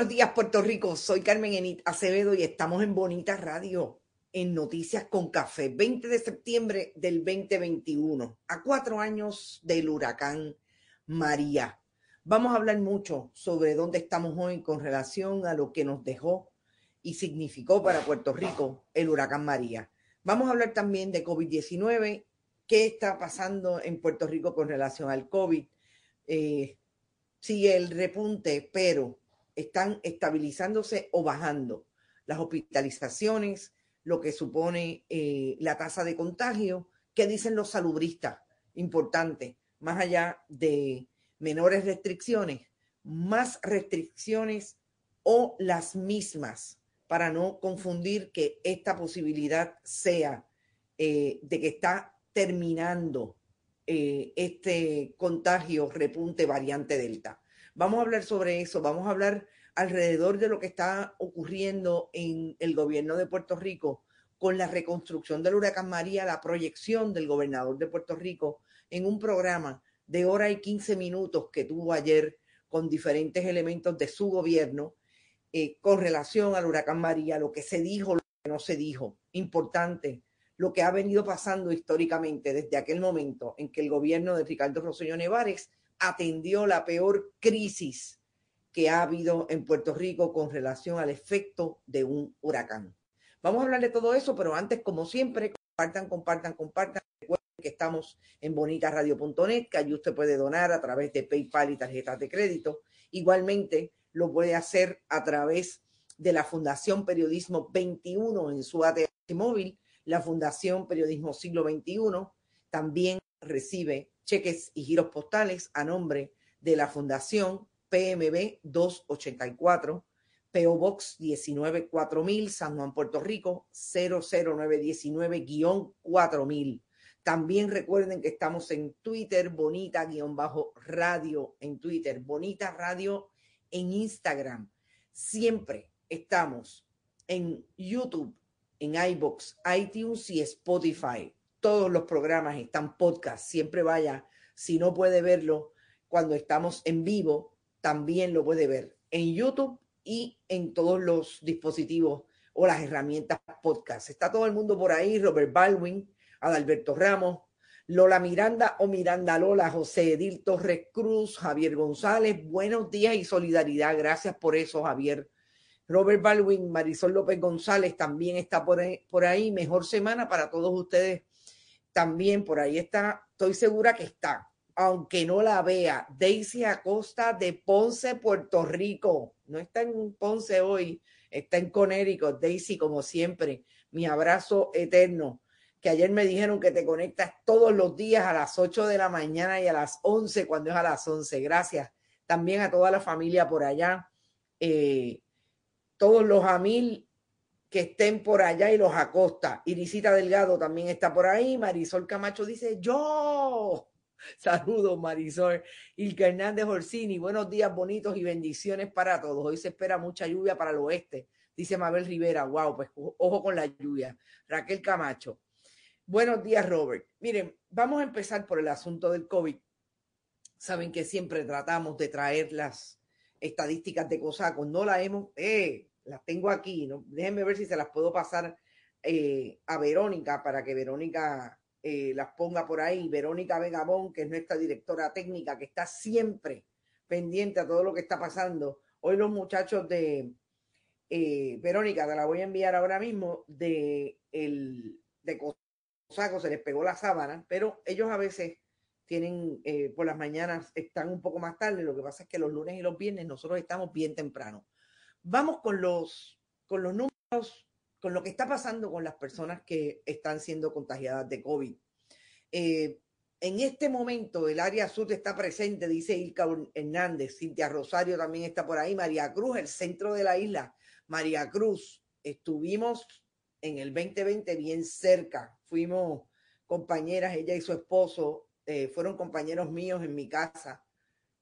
buenos días, Puerto Rico. Soy Carmen Enit Acevedo y estamos en Bonita Radio, en Noticias con Café, 20 de septiembre del 2021, a cuatro años del huracán María. Vamos a hablar mucho sobre dónde estamos hoy con relación a lo que nos dejó y significó para Puerto Rico el huracán María. Vamos a hablar también de COVID-19, qué está pasando en Puerto Rico con relación al COVID. Eh, sigue el repunte, pero están estabilizándose o bajando las hospitalizaciones, lo que supone eh, la tasa de contagio. ¿Qué dicen los salubristas? Importante, más allá de menores restricciones, más restricciones o las mismas para no confundir que esta posibilidad sea eh, de que está terminando eh, este contagio repunte variante Delta. Vamos a hablar sobre eso, vamos a hablar alrededor de lo que está ocurriendo en el gobierno de Puerto Rico con la reconstrucción del huracán María, la proyección del gobernador de Puerto Rico en un programa de hora y 15 minutos que tuvo ayer con diferentes elementos de su gobierno eh, con relación al huracán María, lo que se dijo, lo que no se dijo. Importante, lo que ha venido pasando históricamente desde aquel momento en que el gobierno de Ricardo Rosselló Nevares atendió la peor crisis que ha habido en Puerto Rico con relación al efecto de un huracán. Vamos a hablar de todo eso, pero antes, como siempre, compartan, compartan, compartan. Recuerden que estamos en bonitasradio.net, que allí usted puede donar a través de PayPal y tarjetas de crédito. Igualmente, lo puede hacer a través de la Fundación Periodismo 21 en su ATH móvil, la Fundación Periodismo Siglo XXI. También recibe cheques y giros postales a nombre de la Fundación PMB 284, PO Box 194000, San Juan, Puerto Rico 00919-4000. También recuerden que estamos en Twitter, bonita-radio en Twitter, bonita radio en Instagram. Siempre estamos en YouTube, en iBox, iTunes y Spotify todos los programas están podcast. Siempre vaya, si no puede verlo cuando estamos en vivo, también lo puede ver en YouTube y en todos los dispositivos o las herramientas podcast. Está todo el mundo por ahí, Robert Baldwin, Adalberto Ramos, Lola Miranda o Miranda Lola, José Edil Torres Cruz, Javier González. Buenos días y solidaridad. Gracias por eso, Javier. Robert Baldwin, Marisol López González también está por ahí, por ahí. Mejor semana para todos ustedes también por ahí está, estoy segura que está, aunque no la vea, Daisy Acosta de Ponce, Puerto Rico. No está en Ponce hoy, está en Connecticut. Daisy, como siempre, mi abrazo eterno. Que ayer me dijeron que te conectas todos los días a las 8 de la mañana y a las 11 cuando es a las 11. Gracias. También a toda la familia por allá. Eh, todos los Amil que estén por allá y los acosta. Irisita Delgado también está por ahí. Marisol Camacho dice, yo. Saludos, Marisol. Ilka Hernández Orsini, buenos días, bonitos y bendiciones para todos. Hoy se espera mucha lluvia para el oeste, dice Mabel Rivera. Wow, pues ojo con la lluvia. Raquel Camacho. Buenos días, Robert. Miren, vamos a empezar por el asunto del COVID. Saben que siempre tratamos de traer las estadísticas de COSACO. No la hemos, eh, las tengo aquí, ¿no? déjenme ver si se las puedo pasar eh, a Verónica para que Verónica eh, las ponga por ahí. Verónica Vegabón, que es nuestra directora técnica, que está siempre pendiente a todo lo que está pasando. Hoy los muchachos de eh, Verónica, te la voy a enviar ahora mismo, de, el, de Cosaco, se les pegó la sábana, pero ellos a veces tienen, eh, por las mañanas están un poco más tarde, lo que pasa es que los lunes y los viernes nosotros estamos bien temprano. Vamos con los, con los números, con lo que está pasando con las personas que están siendo contagiadas de COVID. Eh, en este momento el área sur está presente, dice Ilka Hernández, Cintia Rosario también está por ahí, María Cruz, el centro de la isla, María Cruz, estuvimos en el 2020 bien cerca, fuimos compañeras, ella y su esposo, eh, fueron compañeros míos en mi casa.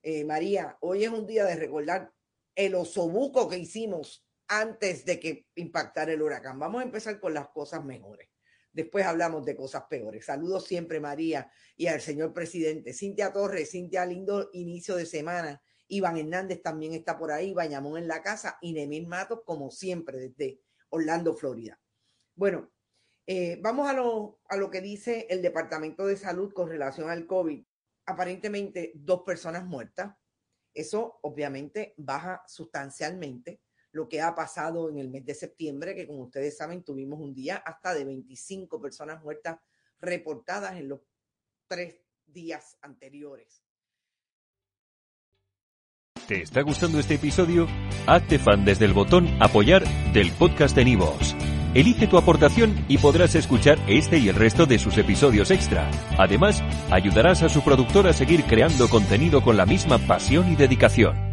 Eh, María, hoy es un día de recordar el osobuco que hicimos antes de que impactara el huracán. Vamos a empezar con las cosas mejores. Después hablamos de cosas peores. Saludos siempre, María, y al señor presidente. Cintia Torres, Cintia, lindo inicio de semana. Iván Hernández también está por ahí, Bañamón en la casa y Nemil Matos, como siempre, desde Orlando, Florida. Bueno, eh, vamos a lo, a lo que dice el Departamento de Salud con relación al COVID. Aparentemente, dos personas muertas. Eso obviamente baja sustancialmente lo que ha pasado en el mes de septiembre, que como ustedes saben, tuvimos un día hasta de 25 personas muertas reportadas en los tres días anteriores. ¿Te está gustando este episodio? Hazte fan desde el botón Apoyar del podcast de Nivos. Elige tu aportación y podrás escuchar este y el resto de sus episodios extra. Además, ayudarás a su productor a seguir creando contenido con la misma pasión y dedicación.